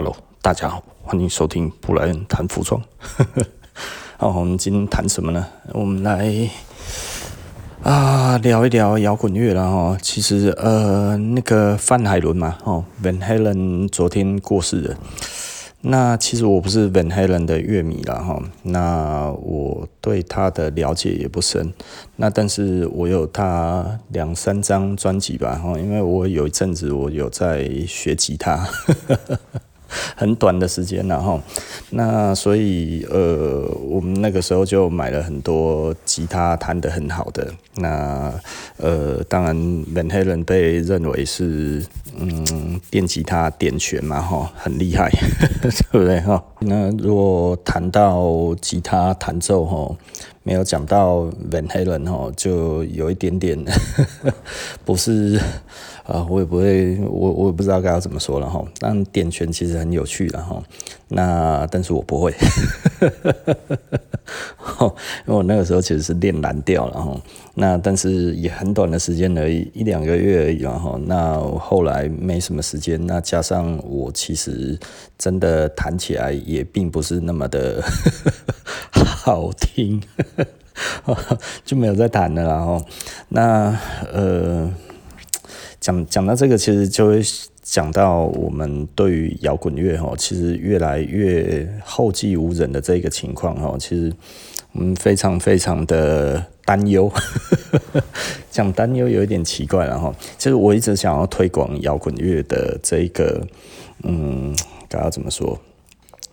Hello，大家好，欢迎收听布莱恩谈服装。好，我们今天谈什么呢？我们来啊聊一聊摇滚乐了哈。其实呃，那个范海伦嘛，哦，Van Halen 昨天过世了。那其实我不是 Van Halen 的乐迷了哈，那我对他的了解也不深。那但是我有他两三张专辑吧哈，因为我有一阵子我有在学吉他。很短的时间，然后那所以呃，我们那个时候就买了很多吉他弹得很好的。那呃，当然，Van Halen 被认为是嗯电吉他点全嘛，哈，很厉害，对不对哈？那如果谈到吉他弹奏哈，没有讲到 Van Halen 哈，就有一点点 不是。啊，我也不会，我我也不知道该要怎么说了哈。但点拳其实很有趣的哈。那但是我不会，因为我那个时候其实是练蓝调了哈。那但是也很短的时间而已，一两个月而已嘛哈。那后来没什么时间，那加上我其实真的弹起来也并不是那么的 好听，就没有再弹了然后那呃。讲讲到这个，其实就会讲到我们对于摇滚乐哈，其实越来越后继无人的这个情况哈，其实我们非常非常的担忧。讲担忧有一点奇怪了哈，其实我一直想要推广摇滚乐的这个，嗯，该要怎么说？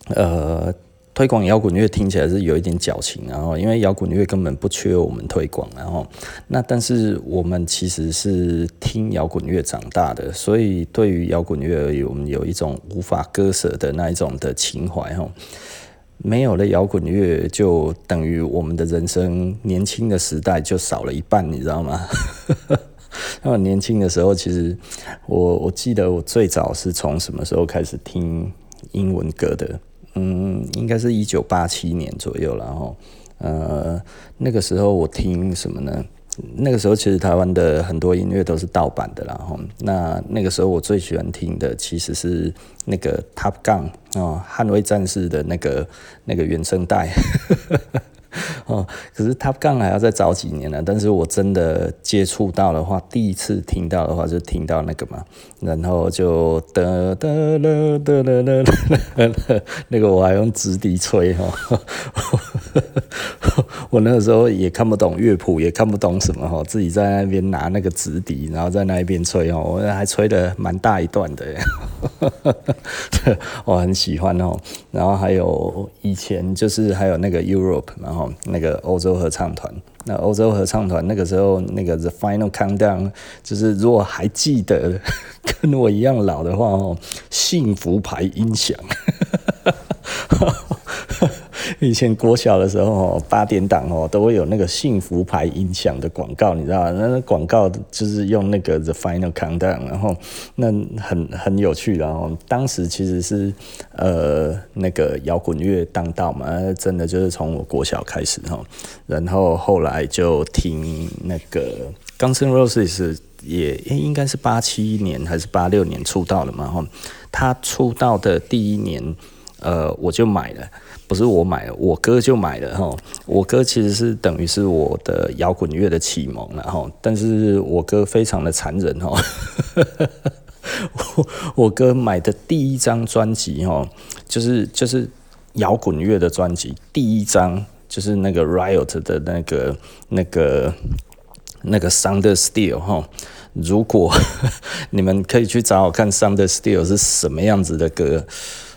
呃。推广摇滚乐听起来是有一点矫情，然后因为摇滚乐根本不缺我们推广，然后那但是我们其实是听摇滚乐长大的，所以对于摇滚乐而言，我们有一种无法割舍的那一种的情怀哈。没有了摇滚乐，就等于我们的人生年轻的时代就少了一半，你知道吗？那我年轻的时候，其实我我记得我最早是从什么时候开始听英文歌的？嗯，应该是一九八七年左右，然后，呃，那个时候我听什么呢？那个时候其实台湾的很多音乐都是盗版的，然后，那那个时候我最喜欢听的其实是那个 Top Gun 哦，捍卫战士的那个那个原声带。哦，可是 Top Gun 还要再早几年呢。但是我真的接触到的话，第一次听到的话就听到那个嘛，然后就哒哒哒哒哒哒，那个我还用直笛吹哈。我那个时候也看不懂乐谱，也看不懂什么哈，自己在那边拿那个直笛，然后在那边吹哦，我还吹得蛮大一段的，我很喜欢哦。然后还有以前就是还有那个 Europe，然后。那个欧洲合唱团，那欧洲合唱团那个时候，那个 The Final Countdown，就是如果还记得 跟我一样老的话哦，幸福牌音响。以前国小的时候，八点档哦，都会有那个幸福牌音响的广告，你知道吗？那广告就是用那个 The Final Countdown，然后那很很有趣，然后当时其实是呃那个摇滚乐当道嘛，真的就是从我国小开始哈，然后后来就听那个 Guns N' Roses 也应该是八七年还是八六年出道的嘛哈，他出道的第一年。呃，我就买了，不是我买，我哥就买了哈。我哥其实是等于是我的摇滚乐的启蒙了哈，但是我哥非常的残忍哈。我 我哥买的第一张专辑哈，就是就是摇滚乐的专辑，第一张就是那个 Riot 的那个那个那个 Thunder Steel 哈。如果 你们可以去找我看 Thunder Steel 是什么样子的歌。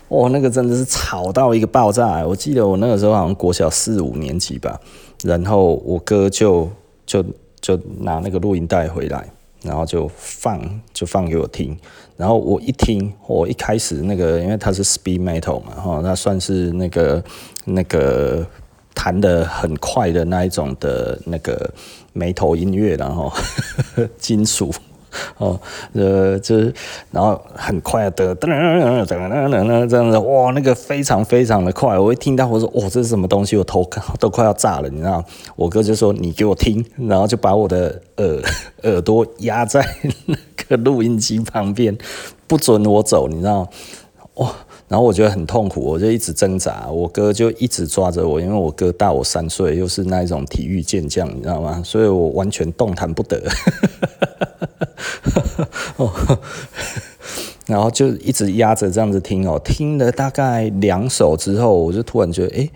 哇，那个真的是吵到一个爆炸！我记得我那个时候好像国小四五年级吧，然后我哥就就就拿那个录音带回来，然后就放就放给我听，然后我一听，我一开始那个因为它是 speed metal 嘛，哈，那算是那个那个弹得很快的那一种的那个没头音乐，然后 金属。哦，呃，就是，然后很快的，噔噔噔噔噔噔噔这样子，哇，那个非常非常的快，我一听到我说，哇，这是什么东西？我头都快要炸了，你知道？我哥就说，你给我听，然后就把我的耳耳朵压在那个录音机旁边，不准我走，你知道？哇，然后我觉得很痛苦，我就一直挣扎，我哥就一直抓着我，因为我哥大我三岁，又是那一种体育健将，你知道吗？所以我完全动弹不得。然后就一直压着这样子听哦，听了大概两首之后，我就突然觉得，哎，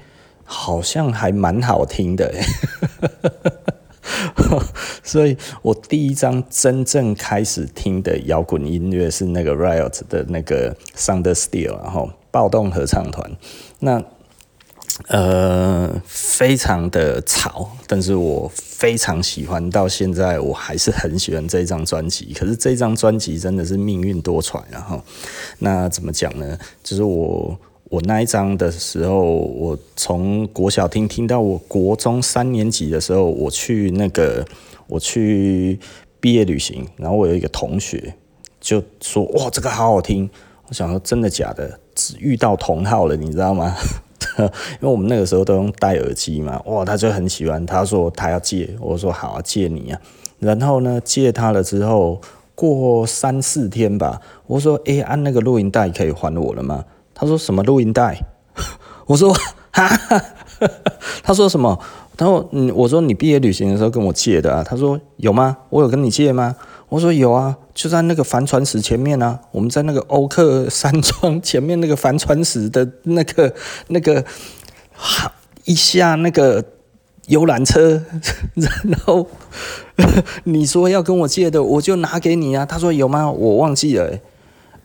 好像还蛮好听的。所以我第一张真正开始听的摇滚音乐是那个 Riot 的那个 Thunder Steel，然后暴动合唱团。那呃，非常的吵，但是我非常喜欢，到现在我还是很喜欢这张专辑。可是这张专辑真的是命运多舛，然后那怎么讲呢？就是我。我那一张的时候，我从国小听听到我国中三年级的时候，我去那个我去毕业旅行，然后我有一个同学就说：“哇，这个好好听！”我想说真的假的？只遇到同好了，你知道吗？因为我们那个时候都用戴耳机嘛，哇，他就很喜欢，他说他要借，我说好啊，借你啊。然后呢，借他了之后，过三四天吧，我说：“哎，按那个录音带可以还我了吗？”他说什么录音带？我说哈哈，他说什么？他说嗯，我说你毕业旅行的时候跟我借的啊。他说有吗？我有跟你借吗？我说有啊，就在那个帆船石前面啊。我们在那个欧克山庄前面那个帆船石的那个那个，一下那个游览车，然后你说要跟我借的，我就拿给你啊。他说有吗？我忘记了。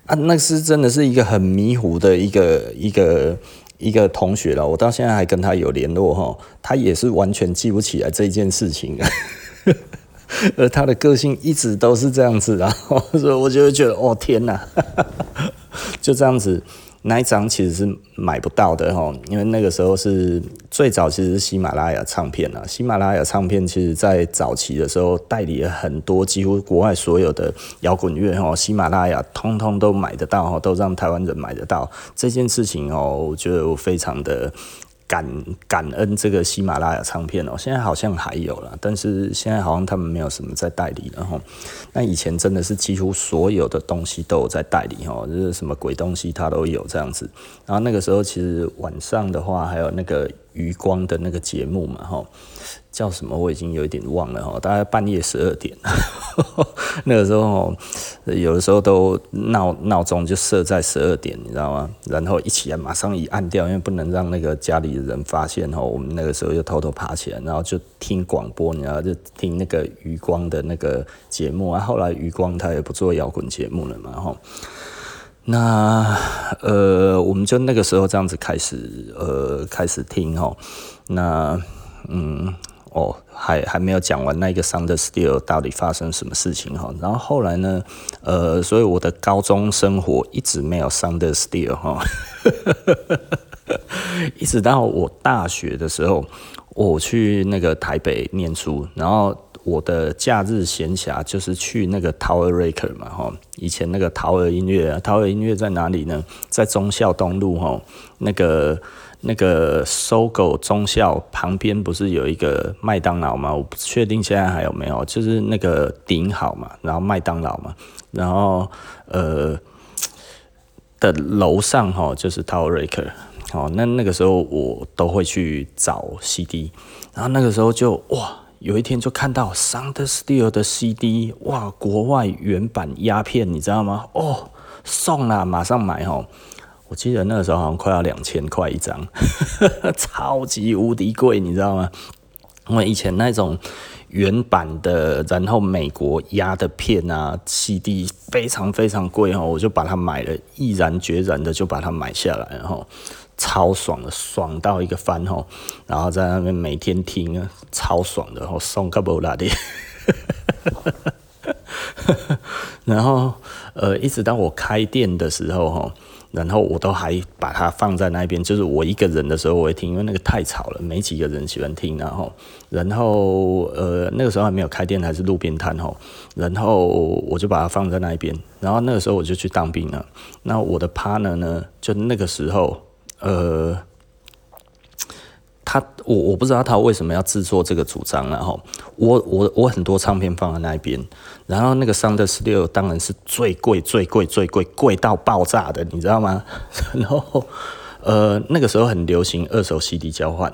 啊，那是真的是一个很迷糊的一个一个一个同学了，我到现在还跟他有联络哈，他也是完全记不起来这件事情，而他的个性一直都是这样子，然后所以我就会觉得，哦天哪，就这样子。那一张其实是买不到的哈，因为那个时候是最早其实是喜马拉雅唱片啊。喜马拉雅唱片其实在早期的时候代理了很多，几乎国外所有的摇滚乐哈，喜马拉雅通通都买得到哈，都让台湾人买得到。这件事情哦，我觉得我非常的。感感恩这个喜马拉雅唱片哦，现在好像还有了，但是现在好像他们没有什么在代理了吼。那以前真的是几乎所有的东西都有在代理吼，就是什么鬼东西它都有这样子。然后那个时候其实晚上的话还有那个余光的那个节目嘛哈。叫什么？我已经有一点忘了哈，大概半夜十二点，那个时候有的时候都闹闹钟就设在十二点，你知道吗？然后一起来马上一按掉，因为不能让那个家里的人发现哈。我们那个时候就偷偷爬起来，然后就听广播，然后就听那个余光的那个节目啊。后来余光他也不做摇滚节目了嘛哈。那呃，我们就那个时候这样子开始呃开始听哦。那嗯。哦，还还没有讲完那个 Thunder Steel 到底发生什么事情哈，然后后来呢，呃，所以我的高中生活一直没有 Thunder Steel 哈，一直到我大学的时候，我去那个台北念书，然后我的假日闲暇就是去那个 Tower Record 嘛哈，以前那个陶儿音乐，啊，陶儿音乐在哪里呢？在忠孝东路哈，那个。那个搜狗忠孝旁边不是有一个麦当劳吗？我不确定现在还有没有，就是那个顶好嘛，然后麦当劳嘛，然后呃的楼上哈就是 Tower Records，好，那那个时候我都会去找 CD，然后那个时候就哇，有一天就看到 Thunder Steel 的 CD，哇，国外原版压片，你知道吗？哦，送了，马上买哦。我记得那个时候好像快要两千块一张，超级无敌贵，你知道吗？因为以前那种原版的，然后美国压的片啊，CD 非常非常贵哦，我就把它买了，毅然决然的就把它买下来，然后超爽的，爽到一个翻吼，然后在那边每天听啊，超爽的，然后送个不拉的，然后呃，一直到我开店的时候吼。然后我都还把它放在那边，就是我一个人的时候我会听，因为那个太吵了，没几个人喜欢听。然后，然后呃那个时候还没有开店，还是路边摊吼。然后我就把它放在那边。然后那个时候我就去当兵了。那我的 partner 呢，就那个时候呃，他我我不知道他为什么要制作这个主张，然后我我我很多唱片放在那边，然后那个 Sound Six 当然是最贵最贵最贵贵到爆炸的，你知道吗？然后呃那个时候很流行二手 CD 交换，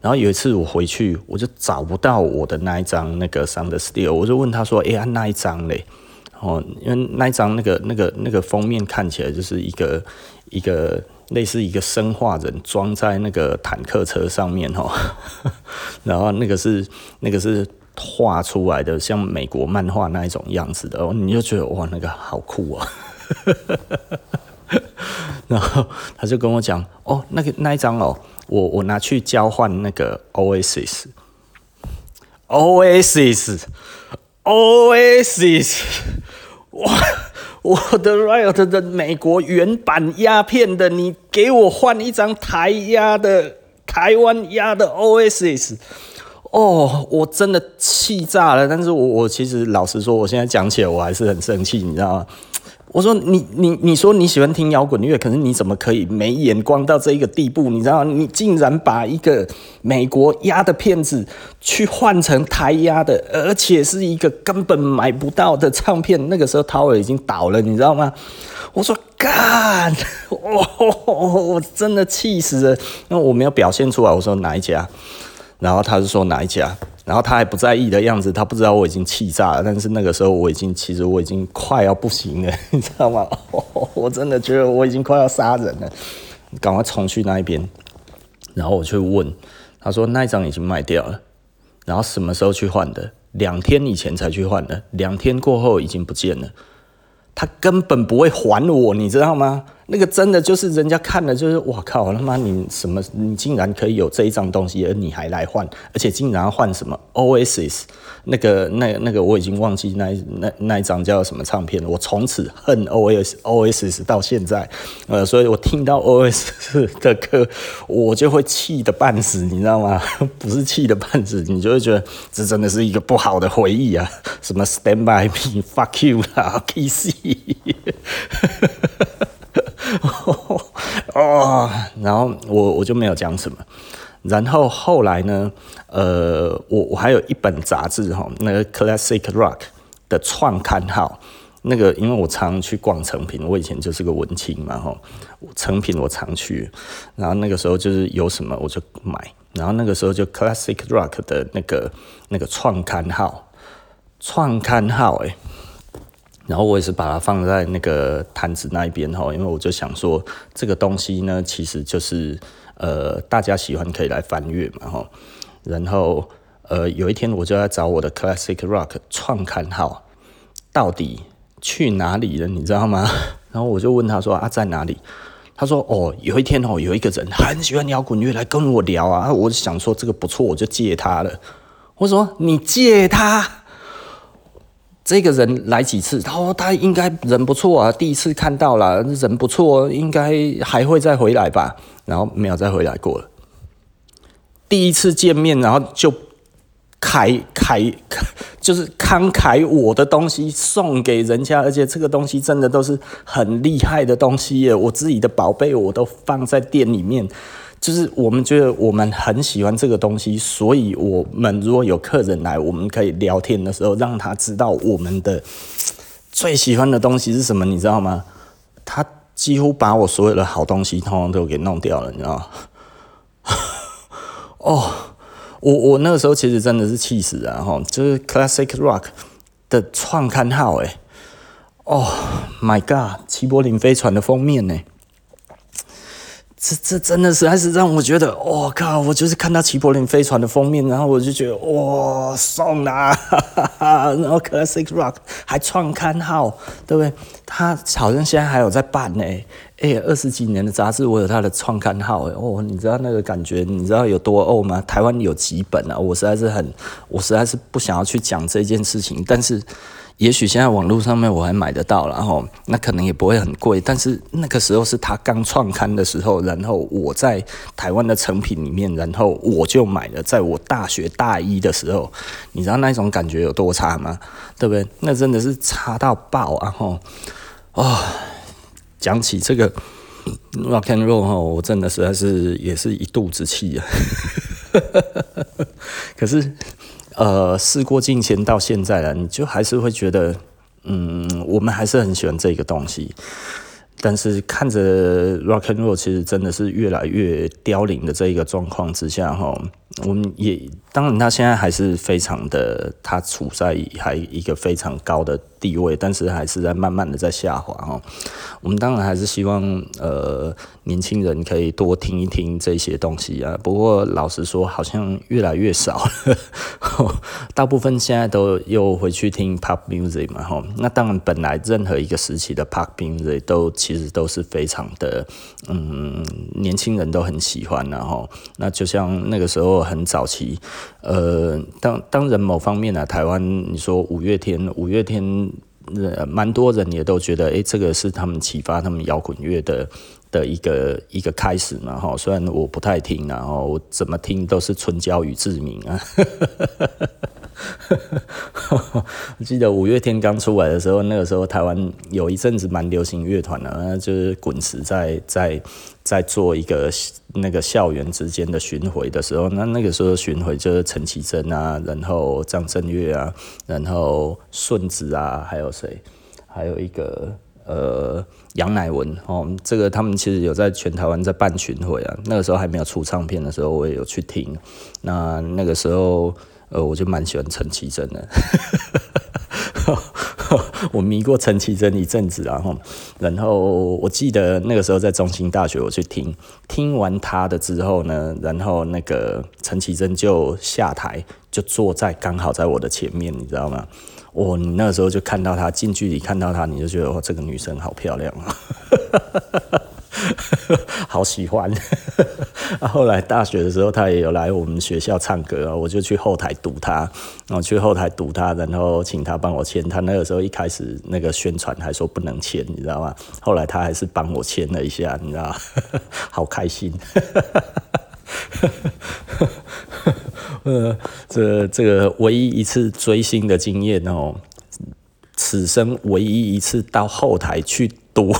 然后有一次我回去我就找不到我的那一张那个 Sound Stereo，我就问他说，哎呀那一张嘞？哦，因为那一张那个那个那个封面看起来就是一个一个。类似一个生化人装在那个坦克车上面哦，然后那个是那个是画出来的，像美国漫画那一种样子的哦，你就觉得哇，那个好酷啊！然后他就跟我讲哦，那个那一张哦，我我拿去交换那个 Oasis，Oasis，Oasis，哇！我的 Riot 的美国原版鸦片的，你给我换一张台压的台湾压的 OSS 哦，我真的气炸了。但是我我其实老实说，我现在讲起来我还是很生气，你知道吗？我说你你你说你喜欢听摇滚乐，可是你怎么可以没眼光到这一个地步？你知道，你竟然把一个美国压的片子去换成台压的，而且是一个根本买不到的唱片。那个时候 Tower 已经倒了，你知道吗？我说干，我真的气死了。那我没有表现出来，我说哪一家？然后他就说哪一家？然后他还不在意的样子，他不知道我已经气炸了。但是那个时候我已经，其实我已经快要不行了，你知道吗？我真的觉得我已经快要杀人了。赶快冲去那一边，然后我去问，他说那一张已经卖掉了。然后什么时候去换的？两天以前才去换的，两天过后已经不见了。他根本不会还我，你知道吗？那个真的就是人家看了就是，我靠他妈你什么你竟然可以有这一张东西，而你还来换，而且竟然换什么 O S S 那个那那个我已经忘记那那那一张叫什么唱片了，我从此恨 OSS O S S 到现在，呃，所以我听到 O S S 的歌，我就会气得半死，你知道吗？不是气得半死，你就会觉得这真的是一个不好的回忆啊，什么 Stand by me fuck you 啦，Kiss。哦，然后我我就没有讲什么。然后后来呢，呃，我我还有一本杂志哈，那个 Classic Rock 的创刊号，那个因为我常去逛诚品，我以前就是个文青嘛哈，诚品我常去，然后那个时候就是有什么我就买，然后那个时候就 Classic Rock 的那个那个创刊号，创刊号哎。然后我也是把它放在那个摊子那一边哈，因为我就想说，这个东西呢，其实就是呃，大家喜欢可以来翻阅嘛哈。然后呃，有一天我就在找我的 Classic Rock 创刊号到底去哪里了，你知道吗？然后我就问他说啊，在哪里？他说哦，有一天哦，有一个人很喜欢摇滚乐来跟我聊啊，我就想说这个不错，我就借他了。我说你借他？这个人来几次？他说他应该人不错啊，第一次看到了人不错，应该还会再回来吧。然后没有再回来过了。第一次见面，然后就开开，就是慷慨我的东西送给人家，而且这个东西真的都是很厉害的东西耶，我自己的宝贝我都放在店里面。就是我们觉得我们很喜欢这个东西，所以我们如果有客人来，我们可以聊天的时候让他知道我们的最喜欢的东西是什么，你知道吗？他几乎把我所有的好东西通通都给弄掉了，你知道吗？哦，我我那个时候其实真的是气死了哈，就是 Classic Rock 的创刊号哎，哦 My God，齐柏林飞船的封面呢？这这真的是还是让我觉得，我、靠！我就是看到齐柏林飞船的封面，然后我就觉得，哇，送啦！哈哈哈，然后 Classic Rock 还创刊号，对不对？他好像现在还有在办呢。哎，二十几年的杂志，我有他的创刊号，哦，你知道那个感觉，你知道有多欧吗？台湾有几本啊？我实在是很，我实在是不想要去讲这件事情，但是。也许现在网络上面我还买得到，然后那可能也不会很贵，但是那个时候是他刚创刊的时候，然后我在台湾的成品里面，然后我就买了，在我大学大一的时候，你知道那种感觉有多差吗？对不对？那真的是差到爆啊！吼，哦，讲起这个 Rock and Roll 哈，我真的实在是也是一肚子气啊。可是，呃，事过境迁到现在了，你就还是会觉得，嗯，我们还是很喜欢这个东西。但是看着 Rock and Roll 其实真的是越来越凋零的这一个状况之下哈。我们也当然，他现在还是非常的，他处在还一个非常高的地位，但是还是在慢慢的在下滑哈。我们当然还是希望呃年轻人可以多听一听这些东西啊。不过老实说，好像越来越少了，大部分现在都又回去听 Pop Music 嘛哈。那当然，本来任何一个时期的 Pop Music 都其实都是非常的嗯，年轻人都很喜欢然后那就像那个时候。很早期，呃，当当然某方面呢、啊，台湾你说五月天，五月天，呃，蛮多人也都觉得，哎、这个是他们启发他们摇滚乐的的一个一个开始嘛，哈。虽然我不太听，然后我怎么听都是春娇与志明啊。我记得五月天刚出来的时候，那个时候台湾有一阵子蛮流行乐团的，那就是滚石在在在做一个那个校园之间的巡回的时候，那那个时候巡回就是陈绮贞啊，然后张震岳啊，然后顺子啊，还有谁？还有一个呃杨乃文哦，这个他们其实有在全台湾在办巡回啊，那个时候还没有出唱片的时候，我也有去听，那那个时候。呃，我就蛮喜欢陈绮贞的，我迷过陈绮贞一阵子，然后，然后我记得那个时候在中兴大学，我去听，听完他的之后呢，然后那个陈绮贞就下台，就坐在刚好在我的前面，你知道吗？我、哦、你那时候就看到她近距离看到她，你就觉得哇，这个女生好漂亮啊！好喜欢。后来大学的时候，他也有来我们学校唱歌，我就去后台堵他，然后去后台堵他，然后请他帮我签。他那个时候一开始那个宣传还说不能签，你知道吗？后来他还是帮我签了一下，你知道？好开心。呃，这这个唯一一次追星的经验哦，此生唯一一次到后台去。多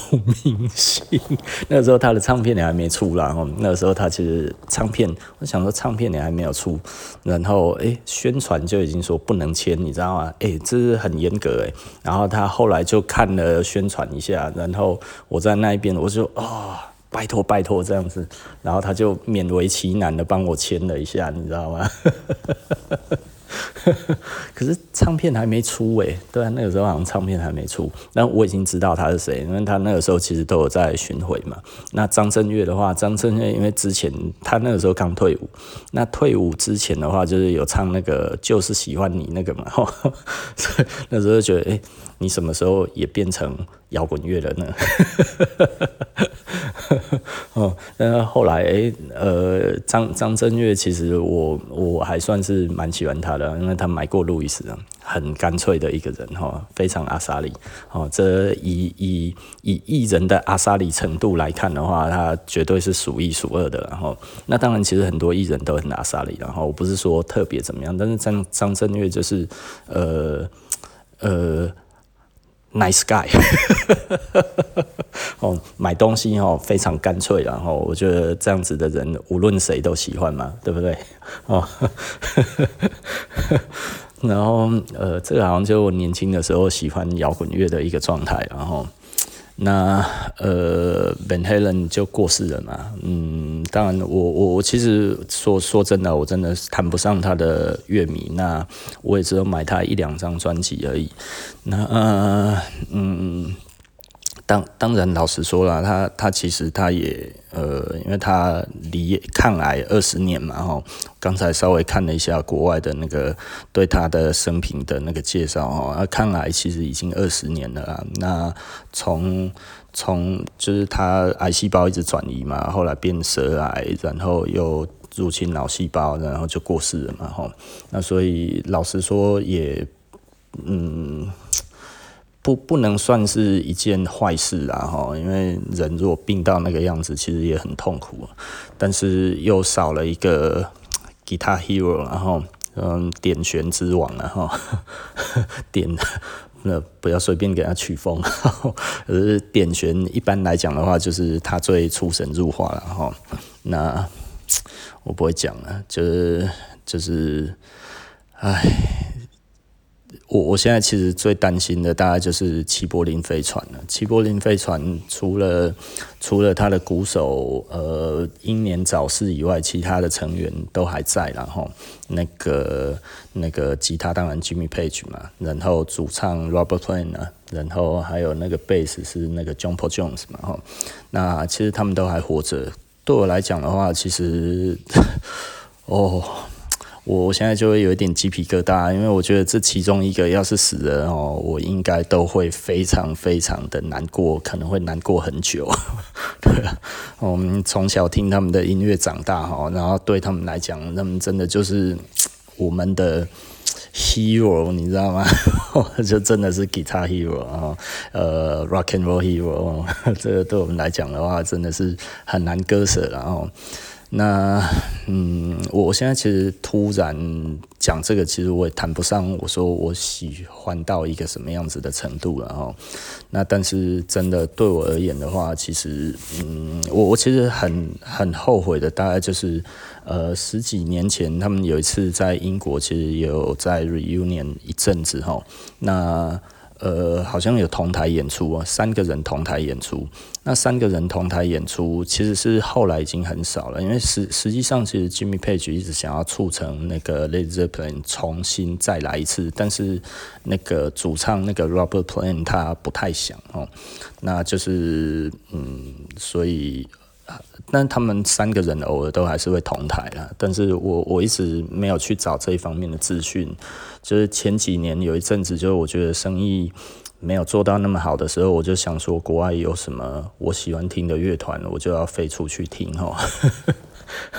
明星，那个时候他的唱片也还没出来，哦，那个时候他其实唱片，我想说唱片也还没有出，然后哎、欸，宣传就已经说不能签，你知道吗？哎、欸，这是很严格哎。然后他后来就看了宣传一下，然后我在那一边，我就啊、哦，拜托拜托这样子，然后他就勉为其难的帮我签了一下，你知道吗？可是唱片还没出诶，对啊，那个时候好像唱片还没出，但我已经知道他是谁，因为他那个时候其实都有在巡回嘛。那张震岳的话，张震岳因为之前他那个时候刚退伍，那退伍之前的话就是有唱那个就是喜欢你那个嘛，所以那时候就觉得，哎、你什么时候也变成摇滚乐了呢？哦，那后来，哎，呃，张张震岳其实我我还算是蛮喜欢他的，因为他买过路易斯啊，很干脆的一个人哈，非常阿莎里。哦，这以以以艺人的阿莎里程度来看的话，他绝对是数一数二的。然后，那当然其实很多艺人都很阿莎里，然后我不是说特别怎么样，但是张张震岳就是，呃呃。Nice guy，哦，买东西哦非常干脆，然后我觉得这样子的人无论谁都喜欢嘛，对不对？哦，然后呃，这个好像就我年轻的时候喜欢摇滚乐的一个状态，然后。那呃，Van Halen 就过世了嘛。嗯，当然我，我我其实说说真的，我真的是谈不上他的乐迷。那我也只有买他一两张专辑而已。那呃嗯。当当然，老实说了，他他其实他也呃，因为他离抗癌二十年嘛，哈。刚才稍微看了一下国外的那个对他的生平的那个介绍，哈，那抗癌其实已经二十年了啦。那从从就是他癌细胞一直转移嘛，后来变舌癌，然后又入侵脑细胞，然后就过世了嘛，哈。那所以老实说也嗯。不不能算是一件坏事啊，哈，因为人如果病到那个样子，其实也很痛苦，但是又少了一个 Guitar Hero，然后嗯，点弦之王，然后点那不要随便给他曲风，而是点弦一般来讲的话，就是他最出神入化了哈。那我不会讲了，就是就是，唉。我我现在其实最担心的大概就是齐柏林飞船了。齐柏林飞船除了除了他的鼓手呃英年早逝以外，其他的成员都还在。然后那个那个吉他当然 Jimmy Page 嘛，然后主唱 Robert Plant 啊，然后还有那个贝斯是那个 John Paul Jones 嘛。哈，那其实他们都还活着。对我来讲的话，其实 哦。我现在就会有一点鸡皮疙瘩，因为我觉得这其中一个要是死了哦，我应该都会非常非常的难过，可能会难过很久。对啊，我们从小听他们的音乐长大哈，然后对他们来讲，他们真的就是我们的 hero，你知道吗？就真的是 guitar hero 啊，呃，rock and roll hero，这个对我们来讲的话，真的是很难割舍，然后。那 嗯，我现在其实突然讲这个，其实我也谈不上我说我喜欢到一个什么样子的程度了哈。那但是真的对我而言的话，其实嗯，我我其实很很后悔的，大概就是呃十几年前他们有一次在英国，其实有在 reunion 一阵子哈。那呃，好像有同台演出啊，三个人同台演出。那三个人同台演出，其实是后来已经很少了，因为实实际上，其实 Jimmy Page 一直想要促成那个 Led Zeppelin 重新再来一次，但是那个主唱那个 Robert Plant 他不太想哦，那就是嗯，所以。但他们三个人偶尔都还是会同台啦，但是我我一直没有去找这一方面的资讯。就是前几年有一阵子，就我觉得生意没有做到那么好的时候，我就想说国外有什么我喜欢听的乐团，我就要飞出去听哈。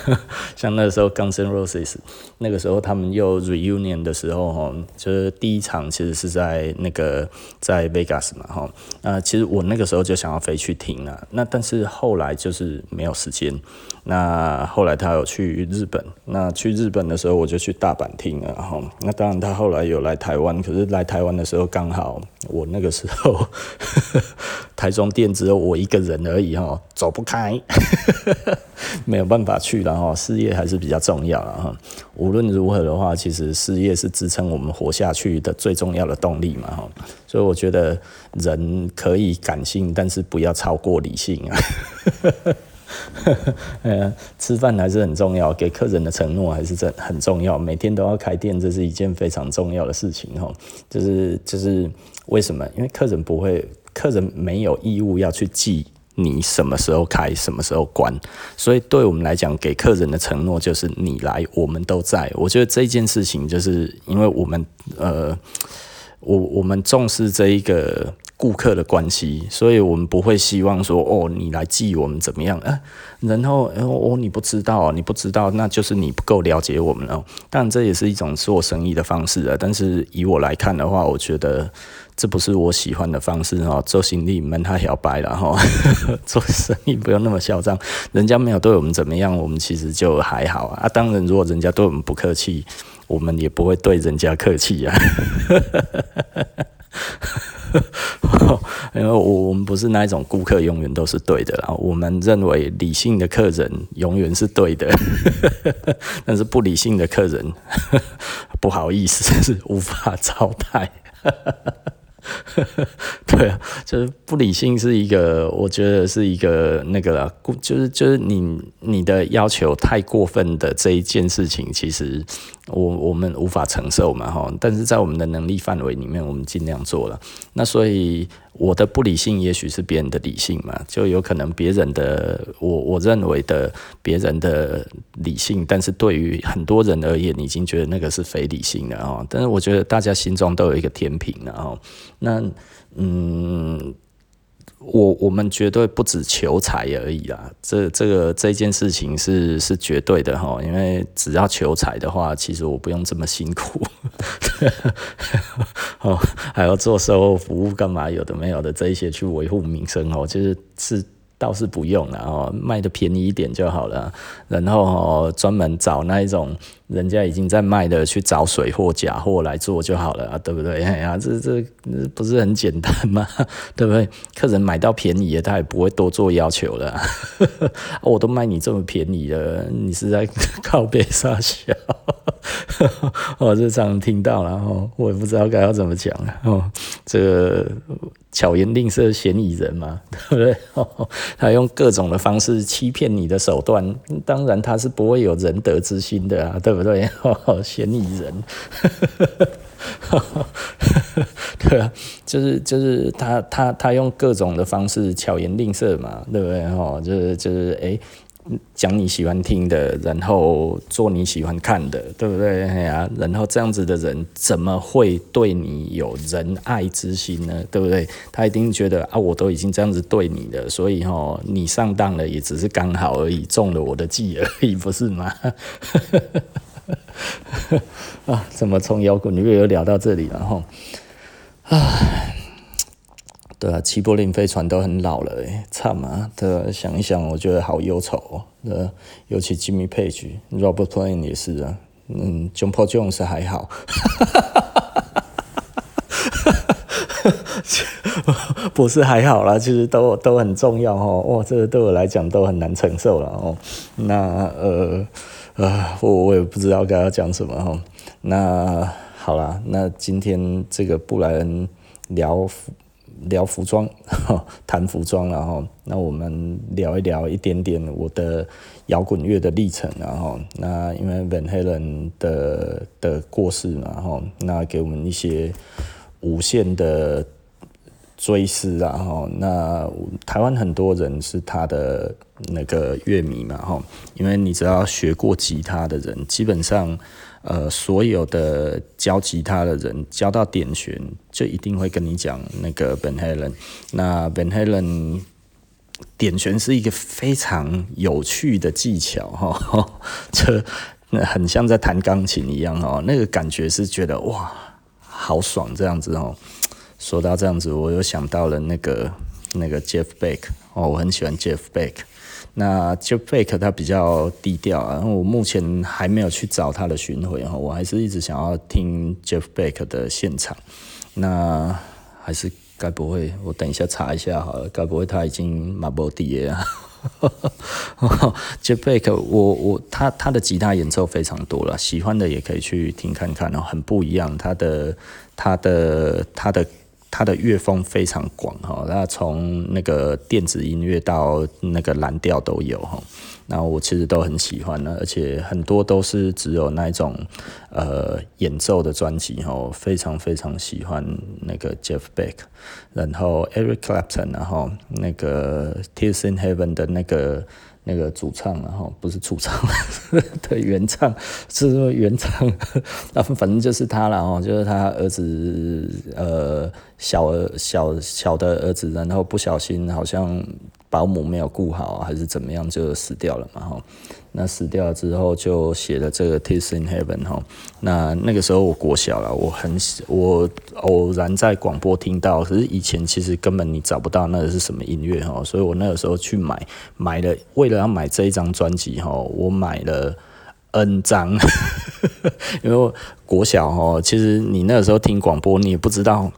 像那时候 Guns N' Roses，那个时候他们又 reunion 的时候，哈，就是第一场其实是在那个在 Vegas 嘛，哈，那其实我那个时候就想要飞去听了，那但是后来就是没有时间。那后来他有去日本，那去日本的时候我就去大阪听了，哈，那当然他后来有来台湾，可是来台湾的时候刚好 我那个时候 台中店只有我一个人而已，哈，走不开，没有办法去了，哈，事业还是比较重要了，哈，无论如何的话，其实事业是支撑我们活下去的最重要的动力嘛，哈，所以我觉得人可以感性，但是不要超过理性啊。呃，吃饭还是很重要，给客人的承诺还是很很重要。每天都要开店，这是一件非常重要的事情哈。就是就是为什么？因为客人不会，客人没有义务要去记你什么时候开，什么时候关。所以对我们来讲，给客人的承诺就是你来，我们都在。我觉得这件事情，就是因为我们呃，我我们重视这一个。顾客的关系，所以我们不会希望说哦，你来记我们怎么样啊？然后哦，你不知道，你不知道，那就是你不够了解我们哦。当然，这也是一种做生意的方式啊。但是以我来看的话，我觉得这不是我喜欢的方式哦。做生意门他小白了哈，做生意不用那么嚣张。人家没有对我们怎么样，我们其实就还好啊。当然，如果人家对我们不客气，我们也不会对人家客气啊。因为我我们不是那一种顾客永远都是对的，然后我们认为理性的客人永远是对的，但是不理性的客人不好意思是无法招待。对啊，就是不理性是一个，我觉得是一个那个了，就是就是你你的要求太过分的这一件事情，其实我我们无法承受嘛哈。但是在我们的能力范围里面，我们尽量做了。那所以。我的不理性，也许是别人的理性嘛，就有可能别人的我我认为的别人的理性，但是对于很多人而言，你已经觉得那个是非理性的哦。但是我觉得大家心中都有一个天平的哦。那嗯。我我们绝对不止求财而已啊，这这个这件事情是是绝对的哈，因为只要求财的话，其实我不用这么辛苦，哦，还要做售后服务干嘛？有的没有的这一些去维护民生哦，就是是。倒是不用了哦，卖的便宜一点就好了。然后哦，专门找那一种人家已经在卖的去找水货假货来做就好了，对不对？哎呀，这这不是很简单吗？对不对？客人买到便宜的，他也不会多做要求了。我都卖你这么便宜了，你是在 靠北杀小？我日常听到然后，我也不知道该要怎么讲哦，这个。巧言令色，嫌疑人嘛，对不对？他用各种的方式欺骗你的手段，当然他是不会有仁德之心的啊，对不对？嫌疑人，对啊，就是就是他他他用各种的方式巧言令色嘛，对不对？哦，就是就是哎。讲你喜欢听的，然后做你喜欢看的，对不对？哎呀，然后这样子的人怎么会对你有仁爱之心呢？对不对？他一定觉得啊，我都已经这样子对你了，所以齁，你上当了也只是刚好而已，中了我的计而已，不是吗？啊，怎么从摇滚乐又聊到这里了？齁，啊。对啊，齐柏林飞船都很老了，哎，惨啊！对啊，想一想，我觉得好忧愁哦。对，尤其 Jimmy Page、Robert Plant 也是啊。嗯，John Paul Jones 还好，不是还好啦，其实都都很重要哦。哇，这个对我来讲都很难承受了哦。那呃呃，我我也不知道该要讲什么哈。那好啦，那今天这个布莱恩聊。聊服装，谈服装，然后那我们聊一聊一点点我的摇滚乐的历程，然后那因为 Van Halen 的的过世，然后那给我们一些无限的追思，然后那台湾很多人是他的那个乐迷嘛，哈，因为你只要学过吉他的人，基本上。呃，所有的教吉他的人教到点弦，就一定会跟你讲那个 Ben Helen。那 Ben Helen 点弦是一个非常有趣的技巧，哈，这很像在弹钢琴一样，哦，那个感觉是觉得哇，好爽这样子哦。说到这样子，我又想到了那个那个 Jeff Beck 哦，我很喜欢 Jeff Beck。那 Jeff Beck 他比较低调啊，我目前还没有去找他的巡回哈，我还是一直想要听 Jeff Beck 的现场。那还是该不会，我等一下查一下好了，该不会他已经马不迪耶啊？Jeff Beck，我我他他的吉他演奏非常多了，喜欢的也可以去听看看哦，很不一样，他的他的。他的乐风非常广哈，那从那个电子音乐到那个蓝调都有哈，那我其实都很喜欢呢，而且很多都是只有那种呃演奏的专辑哈，非常非常喜欢那个 Jeff Beck，然后 Eric Clapton，然后那个 Tears in Heaven 的那个。那个主唱，然后不是主唱，对，原唱是说原唱，然后，反正就是他了哦，就是他儿子，呃，小儿小小的儿子，然后不小心好像保姆没有顾好，还是怎么样就死掉了嘛，哈。那死掉之后，就写了这个《Tears in Heaven》哈。那那个时候我国小了，我很我偶然在广播听到，可是以前其实根本你找不到那个是什么音乐哈。所以我那个时候去买，买了为了要买这一张专辑哈，我买了 N 张，因为我国小哈，其实你那个时候听广播，你也不知道，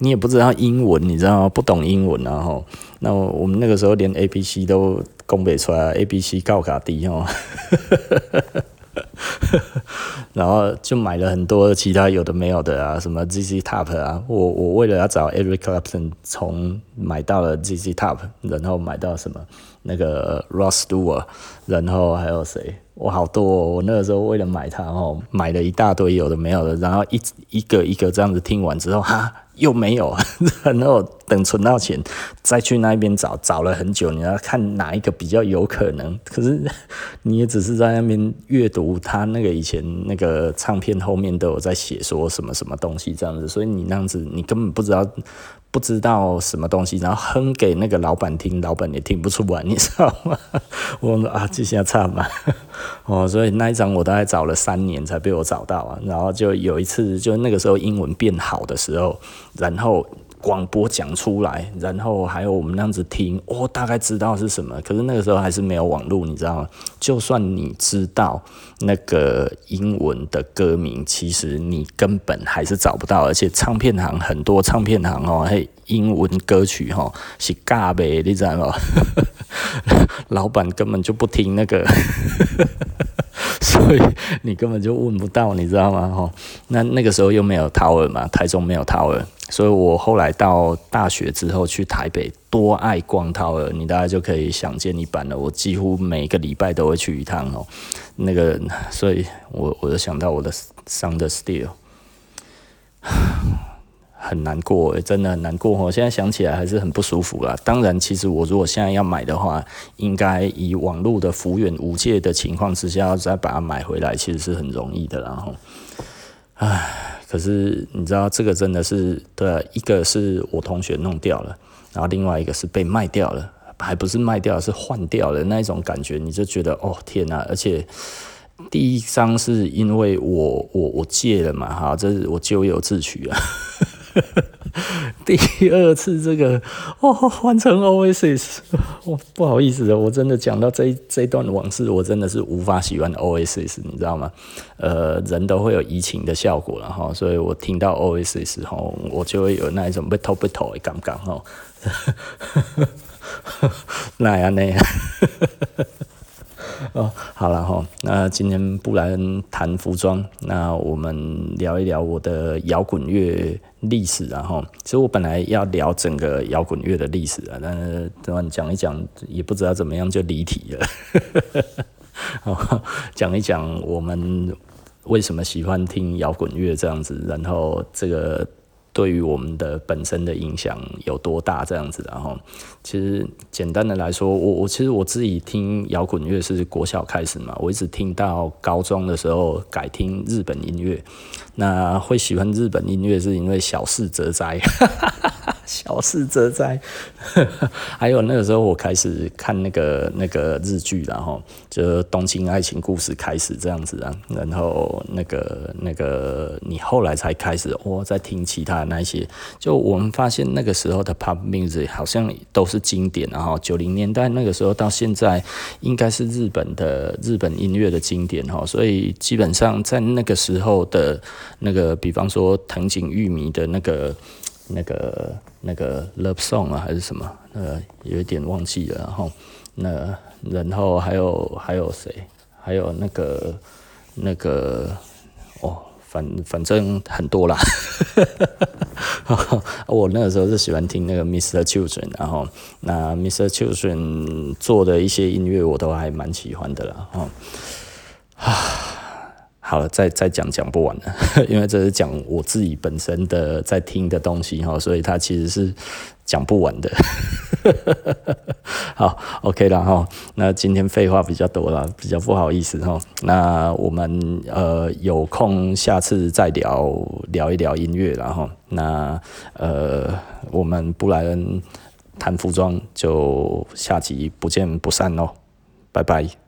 你也不知道英文，你知道吗？不懂英文然后，那我们那个时候连 A B C 都。讲不出来，A B C 高卡低哦，然后就买了很多其他有的没有的啊，什么 Z Z Top 啊，我我为了要找 Eric Clapton，从买到了 Z Z Top，然后买到什么那个 Ross Stewart，然后还有谁？我好多哦，我那个时候为了买它哦，买了一大堆有的没有的，然后一一个一个这样子听完之后，哈。又没有，然后等存到钱再去那边找，找了很久，你要看哪一个比较有可能。可是你也只是在那边阅读他那个以前那个唱片后面都有在写说什么什么东西这样子，所以你那样子你根本不知道。不知道什么东西，然后哼给那个老板听，老板也听不出来，你知道吗？我说啊，这下差嘛，哦，所以那一张我大概找了三年才被我找到啊。然后就有一次，就那个时候英文变好的时候，然后广播讲出来，然后还有我们那样子听，哦，大概知道是什么。可是那个时候还是没有网络，你知道吗？就算你知道那个英文的歌名，其实你根本还是找不到。而且唱片行很多，唱片行哦，嘿，英文歌曲哈是尬呗，你知道吗？老板根本就不听那个。所以你根本就问不到，你知道吗？吼，那那个时候又没有淘儿嘛，台中没有淘儿所以我后来到大学之后去台北，多爱逛淘儿你大概就可以想见一斑了。我几乎每个礼拜都会去一趟哦。那个，所以我我就想到我的 Sound Still。很难过，真的很难过。我现在想起来还是很不舒服啦。当然，其实我如果现在要买的话，应该以网络的幅员无界的情况之下，再把它买回来，其实是很容易的。然后，唉，可是你知道，这个真的是对，一个是我同学弄掉了，然后另外一个是被卖掉了，还不是卖掉，是换掉了那一种感觉，你就觉得哦天哪，而且。第一张是因为我我我借了嘛，哈，这是我咎由自取啊。第二次这个哦，换成 Oasis，哦，不好意思啊，我真的讲到这这段往事，我真的是无法喜欢 Oasis，你知道吗？呃，人都会有移情的效果了哈，所以我听到 Oasis 后，我就会有那一种不偷不偷的感觉哈，那样那样。哦，好了哈，那今天布莱恩谈服装，那我们聊一聊我的摇滚乐历史，然后其实我本来要聊整个摇滚乐的历史啊，但是等会讲一讲也不知道怎么样就离题了，哦讲一讲我们为什么喜欢听摇滚乐这样子，然后这个。对于我们的本身的影响有多大？这样子，然后其实简单的来说，我我其实我自己听摇滚乐是国小开始嘛，我一直听到高中的时候改听日本音乐。那会喜欢日本音乐是因为小事则哉。小事则哉，还有那个时候我开始看那个那个日剧，然后就《东京爱情故事》开始这样子啊，然后那个那个你后来才开始我在听其他的那些，就我们发现那个时候的 pop music 好像都是经典，然后九零年代那个时候到现在应该是日本的日本音乐的经典哈，所以基本上在那个时候的那个，比方说藤井裕美的那个。那个那个 love song 啊，还是什么？呃，有一点忘记了。然后那然后还有还有谁？还有那个那个哦，反反正很多啦。我那个时候是喜欢听那个 Mr. Children，然后那 Mr. Children 做的一些音乐我都还蛮喜欢的啦。哈啊。好了，再再讲讲不完了，因为这是讲我自己本身的在听的东西哈，所以它其实是讲不完的。好，OK 了哈，那今天废话比较多了，比较不好意思哈。那我们呃有空下次再聊聊一聊音乐，然后那呃我们布莱恩谈服装就下集不见不散喽，拜拜。